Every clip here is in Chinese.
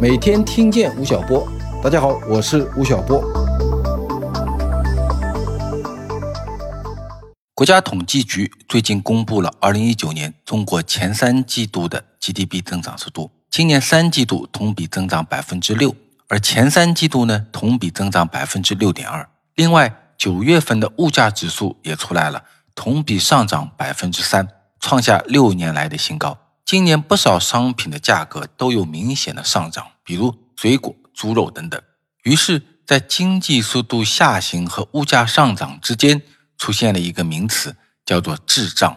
每天听见吴晓波，大家好，我是吴晓波。国家统计局最近公布了2019年中国前三季度的 GDP 增长速度，今年三季度同比增长百分之六，而前三季度呢同比增长百分之六点二。另外，九月份的物价指数也出来了，同比上涨百分之三，创下六年来的新高。今年不少商品的价格都有明显的上涨，比如水果、猪肉等等。于是，在经济速度下行和物价上涨之间，出现了一个名词，叫做滞胀。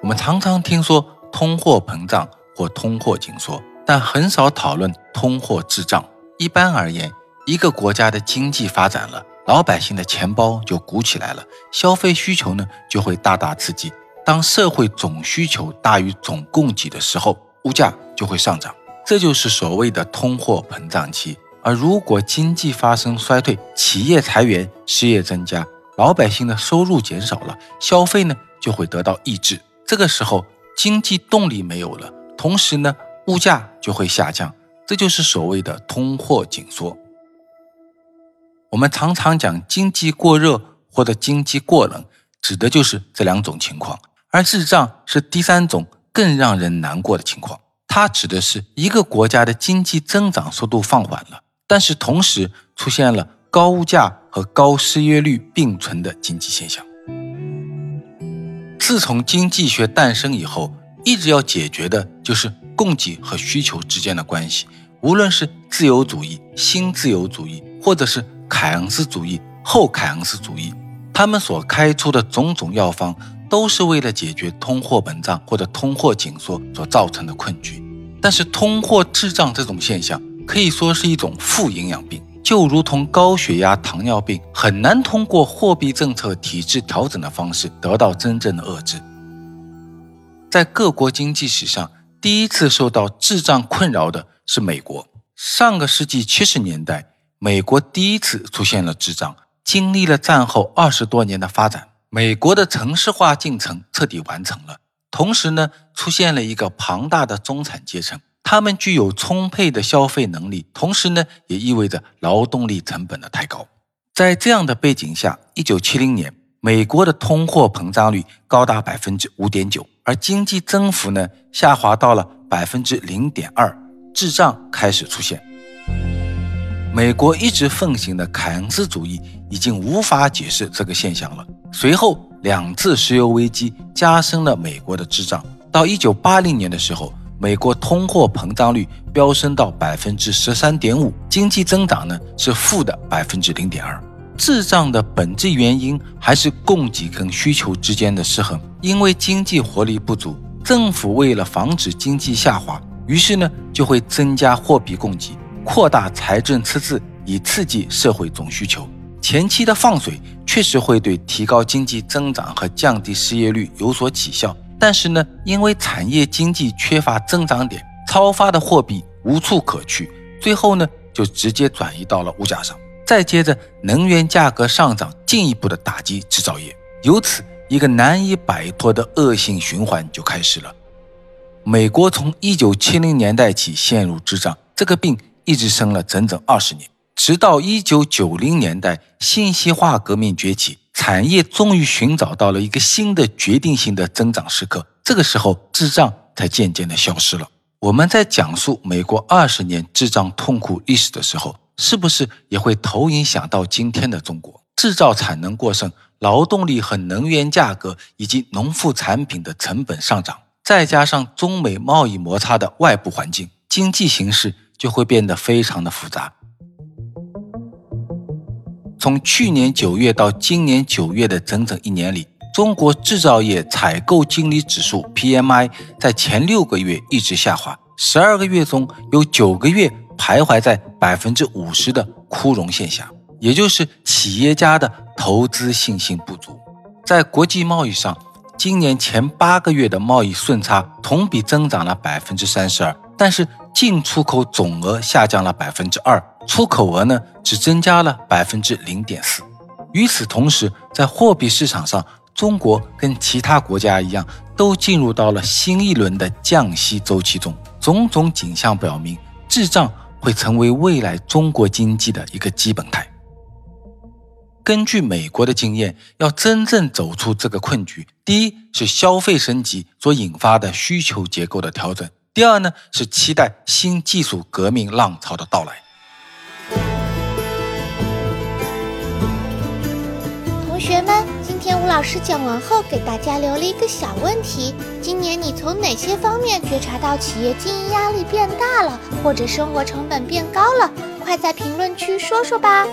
我们常常听说通货膨胀或通货紧缩，但很少讨论通货滞胀。一般而言，一个国家的经济发展了，老百姓的钱包就鼓起来了，消费需求呢就会大大刺激。当社会总需求大于总供给的时候，物价就会上涨，这就是所谓的通货膨胀期。而如果经济发生衰退，企业裁员，失业增加，老百姓的收入减少了，消费呢就会得到抑制。这个时候，经济动力没有了，同时呢，物价就会下降，这就是所谓的通货紧缩。我们常常讲经济过热或者经济过冷，指的就是这两种情况。而滞胀是第三种更让人难过的情况，它指的是一个国家的经济增长速度放缓了，但是同时出现了高物价和高失业率并存的经济现象。自从经济学诞生以后，一直要解决的就是供给和需求之间的关系。无论是自由主义、新自由主义，或者是凯恩斯主义、后凯恩斯主义，他们所开出的种种药方。都是为了解决通货膨胀或者通货紧缩所造成的困局，但是通货滞胀这种现象可以说是一种负营养病，就如同高血压、糖尿病很难通过货币政策体制调整的方式得到真正的遏制。在各国经济史上，第一次受到滞胀困扰的是美国。上个世纪七十年代，美国第一次出现了滞胀，经历了战后二十多年的发展。美国的城市化进程彻底完成了，同时呢，出现了一个庞大的中产阶层，他们具有充沛的消费能力，同时呢，也意味着劳动力成本的太高。在这样的背景下，一九七零年，美国的通货膨胀率高达百分之五点九，而经济增幅呢，下滑到了百分之零点二，滞胀开始出现。美国一直奉行的凯恩斯主义已经无法解释这个现象了。随后两次石油危机加深了美国的滞胀。到一九八零年的时候，美国通货膨胀率飙升到百分之十三点五，经济增长呢是负的百分之零点二。滞胀的本质原因还是供给跟需求之间的失衡。因为经济活力不足，政府为了防止经济下滑，于是呢就会增加货币供给。扩大财政赤字以刺激社会总需求，前期的放水确实会对提高经济增长和降低失业率有所起效。但是呢，因为产业经济缺乏增长点，超发的货币无处可去，最后呢就直接转移到了物价上。再接着，能源价格上涨进一步的打击制造业，由此一个难以摆脱的恶性循环就开始了。美国从一九七零年代起陷入滞胀，这个病。一直生了整整二十年，直到一九九零年代，信息化革命崛起，产业终于寻找到了一个新的决定性的增长时刻。这个时候，智障才渐渐的消失了。我们在讲述美国二十年智障痛苦历史的时候，是不是也会投影想到今天的中国？制造产能过剩，劳动力和能源价格以及农副产品的成本上涨，再加上中美贸易摩擦的外部环境，经济形势。就会变得非常的复杂。从去年九月到今年九月的整整一年里，中国制造业采购经理指数 PMI 在前六个月一直下滑，十二个月中有九个月徘徊在百分之五十的枯荣线下，也就是企业家的投资信心不足。在国际贸易上，今年前八个月的贸易顺差同比增长了百分之三十二，但是。进出口总额下降了百分之二，出口额呢只增加了百分之零点四。与此同时，在货币市场上，中国跟其他国家一样，都进入到了新一轮的降息周期中。种种景象表明，滞胀会成为未来中国经济的一个基本态。根据美国的经验，要真正走出这个困局，第一是消费升级所引发的需求结构的调整；第二呢是期待新技术革命浪潮的到来。同学们，今天吴老师讲完后，给大家留了一个小问题：今年你从哪些方面觉察到企业经营压力变大了，或者生活成本变高了？快在评论区说说吧。